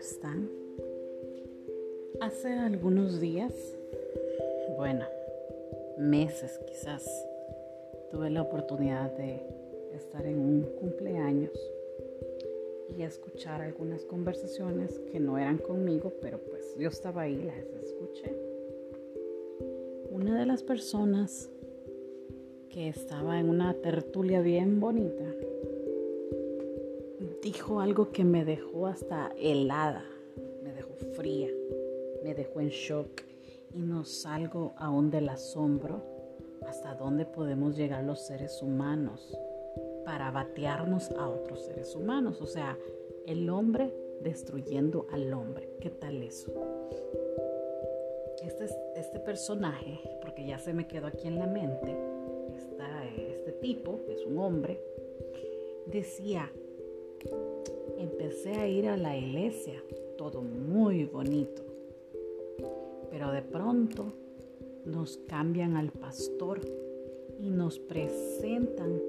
están? Hace algunos días, bueno, meses quizás, tuve la oportunidad de estar en un cumpleaños y escuchar algunas conversaciones que no eran conmigo, pero pues yo estaba ahí, las escuché. Una de las personas que estaba en una tertulia bien bonita dijo algo que me dejó hasta helada, me dejó fría, me dejó en shock y no salgo aún del asombro hasta dónde podemos llegar los seres humanos para batearnos a otros seres humanos. O sea, el hombre destruyendo al hombre. ¿Qué tal eso? Este, este personaje, porque ya se me quedó aquí en la mente, está, este tipo, es un hombre, decía, empecé a ir a la iglesia, todo muy bonito. Pero de pronto nos cambian al pastor y nos presentan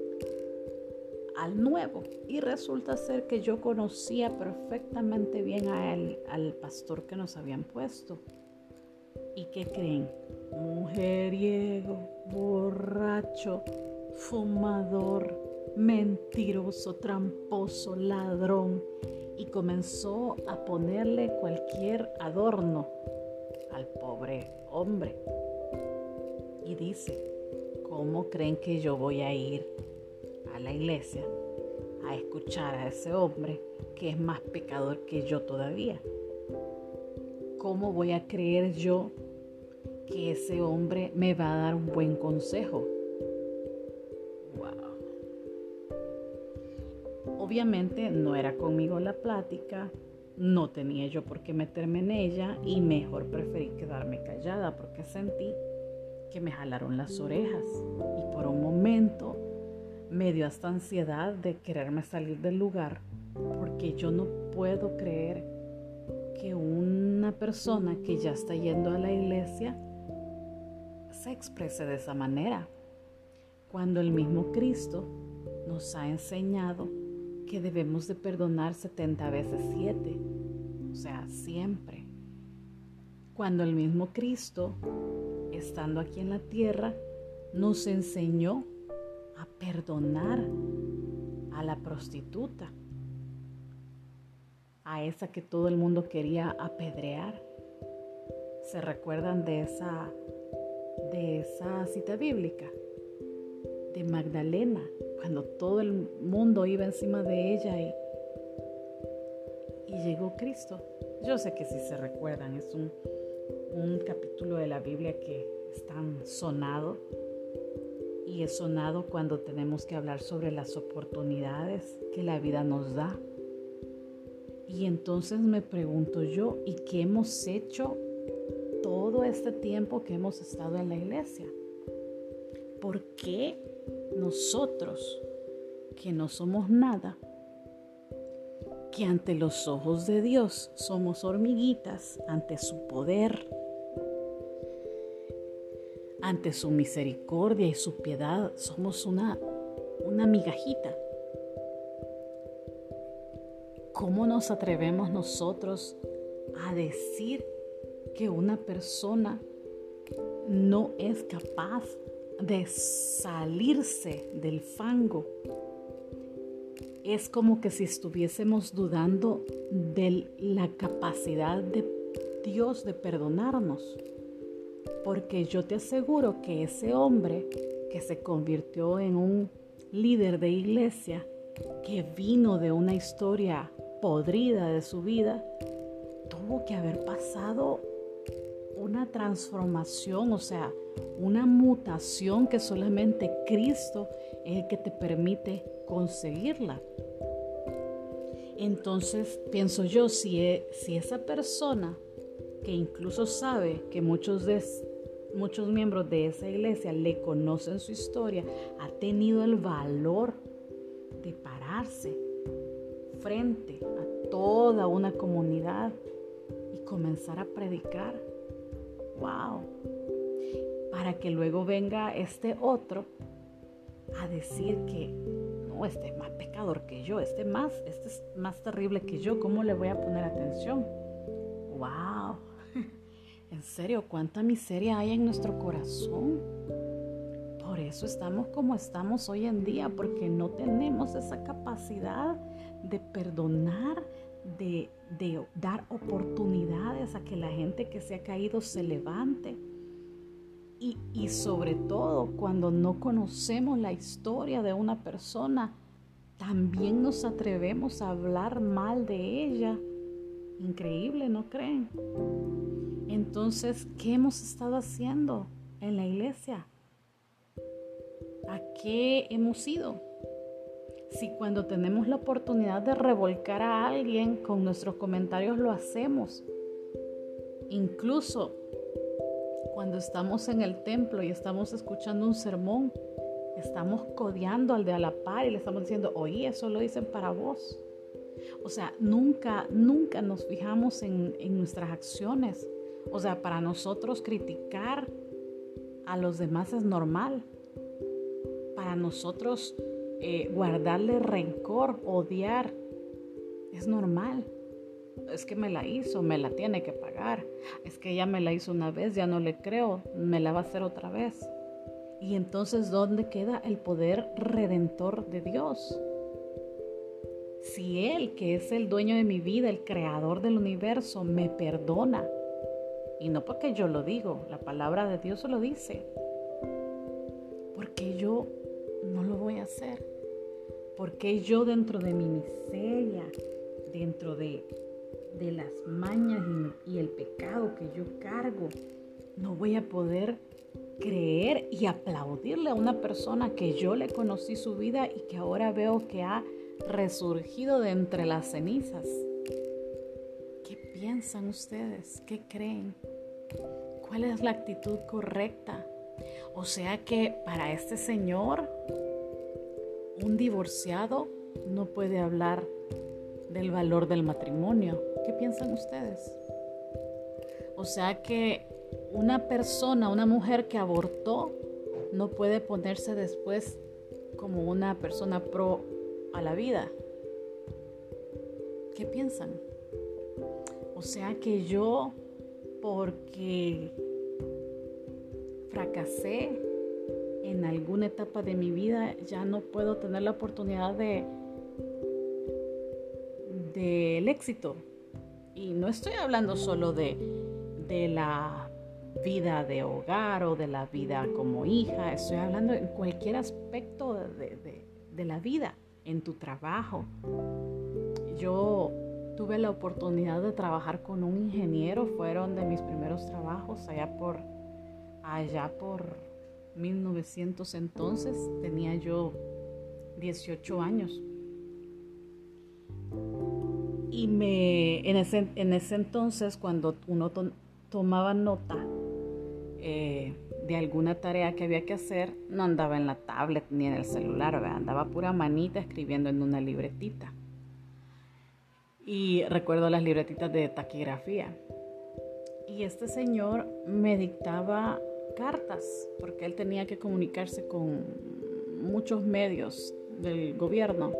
al nuevo. Y resulta ser que yo conocía perfectamente bien a al pastor que nos habían puesto. ¿Y qué creen? Mujeriego, borracho, fumador, mentiroso, tramposo, ladrón, y comenzó a ponerle cualquier adorno al pobre hombre. Y dice, ¿cómo creen que yo voy a ir a la iglesia a escuchar a ese hombre que es más pecador que yo todavía? ¿Cómo voy a creer yo que ese hombre me va a dar un buen consejo? Obviamente no era conmigo la plática, no tenía yo por qué meterme en ella y mejor preferí quedarme callada porque sentí que me jalaron las orejas. Y por un momento me dio hasta ansiedad de quererme salir del lugar porque yo no puedo creer que una persona que ya está yendo a la iglesia se exprese de esa manera cuando el mismo Cristo nos ha enseñado que debemos de perdonar 70 veces 7, o sea, siempre. Cuando el mismo Cristo, estando aquí en la tierra, nos enseñó a perdonar a la prostituta, a esa que todo el mundo quería apedrear. ¿Se recuerdan de esa, de esa cita bíblica? De Magdalena, cuando todo el mundo iba encima de ella y, y llegó Cristo. Yo sé que si se recuerdan, es un, un capítulo de la Biblia que es tan sonado y es sonado cuando tenemos que hablar sobre las oportunidades que la vida nos da. Y entonces me pregunto yo, ¿y qué hemos hecho todo este tiempo que hemos estado en la iglesia? ¿Por qué nosotros, que no somos nada, que ante los ojos de Dios somos hormiguitas ante su poder, ante su misericordia y su piedad, somos una, una migajita. ¿Cómo nos atrevemos nosotros a decir que una persona no es capaz de salirse del fango. Es como que si estuviésemos dudando de la capacidad de Dios de perdonarnos. Porque yo te aseguro que ese hombre que se convirtió en un líder de iglesia, que vino de una historia podrida de su vida, tuvo que haber pasado una transformación, o sea, una mutación que solamente Cristo es el que te permite conseguirla. Entonces, pienso yo, si, e, si esa persona que incluso sabe que muchos, de, muchos miembros de esa iglesia le conocen su historia, ha tenido el valor de pararse frente a toda una comunidad y comenzar a predicar. ¡Wow! Para que luego venga este otro a decir que no, este es más pecador que yo, este más, este es más terrible que yo, ¿cómo le voy a poner atención? ¡Wow! En serio, cuánta miseria hay en nuestro corazón. Por eso estamos como estamos hoy en día, porque no tenemos esa capacidad de perdonar, de, de dar oportunidades a que la gente que se ha caído se levante y, sobre todo cuando no conocemos la historia de una persona, también nos atrevemos a hablar mal de ella. Increíble, ¿no creen? Entonces, ¿qué hemos estado haciendo en la iglesia? ¿A qué hemos ido? Si cuando tenemos la oportunidad de revolcar a alguien con nuestros comentarios lo hacemos, incluso cuando estamos en el templo y estamos escuchando un sermón, estamos codeando al de a la par y le estamos diciendo, oye, eso lo dicen para vos. O sea, nunca, nunca nos fijamos en, nuestras acciones. O sea, para nosotros criticar a los demás es normal. Para nosotros eh, guardarle rencor, odiar, es normal es que me la hizo, me la tiene que pagar. Es que ella me la hizo una vez, ya no le creo, me la va a hacer otra vez. Y entonces, ¿dónde queda el poder redentor de Dios? Si Él, que es el dueño de mi vida, el creador del universo, me perdona, y no porque yo lo digo, la palabra de Dios lo dice, porque yo no lo voy a hacer, porque yo dentro de mi miseria, dentro de de las mañas y, el pecado que yo cargo, no voy a poder creer y aplaudirle a una persona que yo le conocí su vida y que ahora veo que ha resurgido de entre las cenizas. ¿Qué piensan ustedes? ¿Qué creen? ¿Cuál es la actitud correcta? O sea que para este señor, un divorciado no puede hablar del valor del matrimonio. ¿Qué piensan ustedes? O sea que una persona, una mujer que abortó, no puede ponerse después como una persona pro a la vida. ¿Qué piensan? O sea que yo, porque fracasé en alguna etapa de mi vida, ya no puedo tener la oportunidad de del éxito. Y no estoy hablando solo de, de la vida de hogar o de la vida como hija, estoy hablando en cualquier aspecto de, de, la vida, en tu trabajo. Yo tuve la oportunidad de trabajar con un ingeniero, fueron de mis primeros trabajos allá por, allá por 1900 entonces, tenía yo 18 años. Y me, en, ese, en ese entonces, cuando uno tomaba nota eh, de alguna tarea que había que hacer, no andaba en la tablet ni en el celular, andaba pura manita escribiendo en una libretita. Y recuerdo las libretitas de taquigrafía. Y este señor me dictaba cartas, porque él tenía que comunicarse con muchos medios del gobierno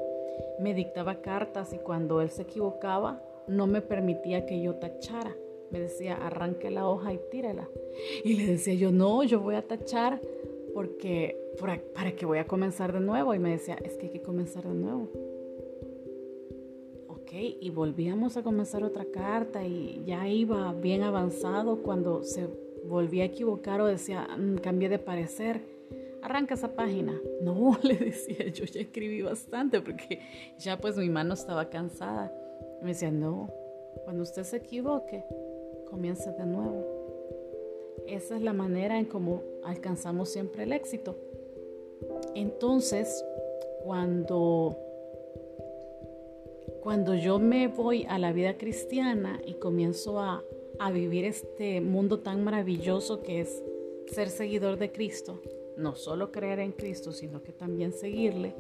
me dictaba cartas y cuando él se equivocaba no me permitía que yo tachara. Me decía, arranque la hoja y tírela. Y le decía yo, no, yo voy a tachar porque para que voy a comenzar de nuevo. Y me decía, es que hay que comenzar de nuevo. Ok, y volvíamos a comenzar otra carta y ya iba bien avanzado cuando se volvía a equivocar o decía, mm, cambié de parecer arranca esa página. No, le decía, yo ya escribí bastante porque ya pues mi mano estaba cansada. me decía, no, cuando usted se equivoque, comience de nuevo. Esa es la manera en cómo alcanzamos siempre el éxito. Entonces, cuando cuando yo me voy a la vida cristiana y comienzo a, a vivir este mundo tan maravilloso que es ser seguidor de Cristo, no solo creer en Cristo, sino que también seguirle.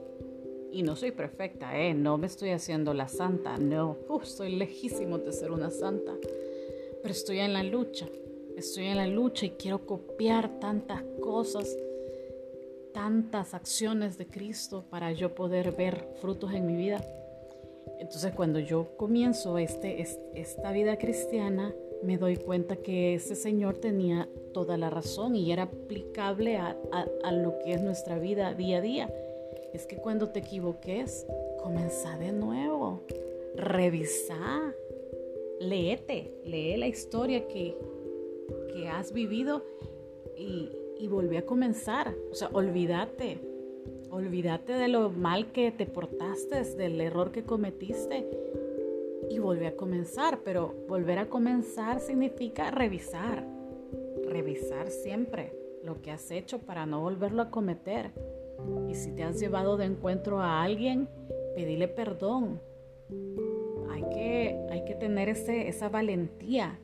Y no soy perfecta, ¿eh? No me estoy haciendo la santa, no. Uf, estoy lejísimo de ser una santa. Pero estoy en la lucha. Estoy en la lucha y quiero copiar tantas cosas tantas acciones de Cristo para yo poder ver frutos en mi vida. Entonces cuando yo comienzo este, esta vida cristiana, me doy cuenta que ese Señor tenía toda la razón y era aplicable a, a, lo que es nuestra vida día a día. Es que cuando te equivoques, comenzá de nuevo, revisa, léete, lee la historia que, que has vivido y, y volví a comenzar. O sea, olvídate, olvídate de lo mal que te portaste, del error que cometiste y volví a comenzar. Pero volver a comenzar significa revisar, revisar siempre lo que has hecho para no volverlo a cometer. Y si te has llevado de encuentro a alguien, pedile perdón. Hay que, hay que tener ese, esa valentía.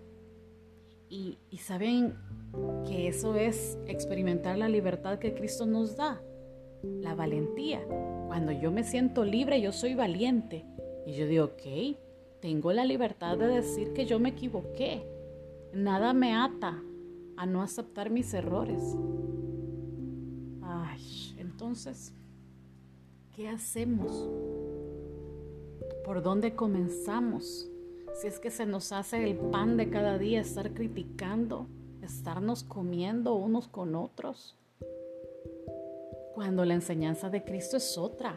Y, y saben que eso es experimentar la libertad que Cristo nos da. La valentía. Cuando yo me siento libre, yo soy valiente. Y yo digo, ok, tengo la libertad de decir que yo me equivoqué. Nada me ata a no aceptar mis errores. Ay, entonces, ¿qué hacemos? ¿Por dónde comenzamos? Si es que se nos hace el pan de cada día estar criticando, estarnos comiendo unos con otros, cuando la enseñanza de Cristo es otra.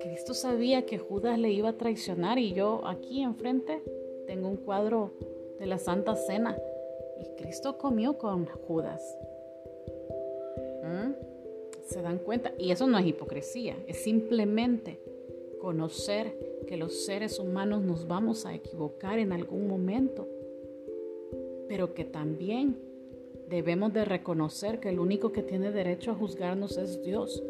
Cristo sabía que Judas le iba a traicionar y yo aquí enfrente tengo un cuadro de la Santa Cena y Cristo comió con Judas. ¿Mm? ¿Se dan cuenta? Y eso no es hipocresía, es simplemente conocer que los seres humanos nos vamos a equivocar en algún momento, pero que también debemos de reconocer que el único que tiene derecho a juzgarnos es Dios.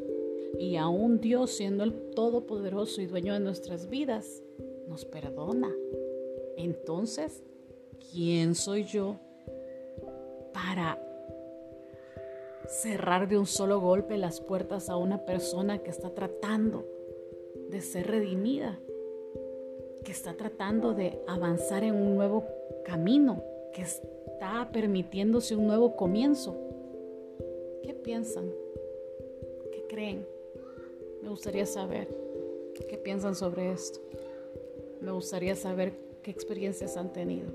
Y aún Dios, siendo el Todopoderoso y dueño de nuestras vidas, nos perdona. Entonces, ¿quién soy yo para cerrar de un solo golpe las puertas a una persona que está tratando de ser redimida, que está tratando de avanzar en un nuevo camino, que está permitiéndose un nuevo comienzo? ¿Qué piensan? ¿Qué creen? Me gustaría saber qué piensan sobre esto. Me gustaría saber qué experiencias han tenido.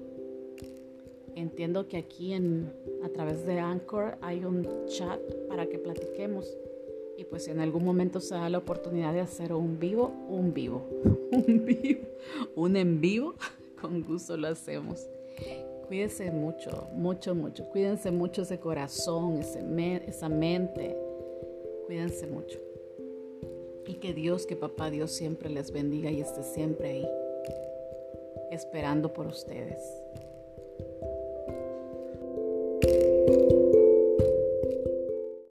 Entiendo que aquí en, a través de Anchor hay un chat para que platiquemos. Y pues si en algún momento se da la oportunidad de hacer un vivo, un vivo, un vivo, un en vivo, con gusto lo hacemos. Cuídense mucho, mucho, mucho. Cuídense mucho ese corazón, esa mente. Cuídense mucho. Y que Dios, que Papá Dios siempre les bendiga y esté siempre ahí, esperando por ustedes.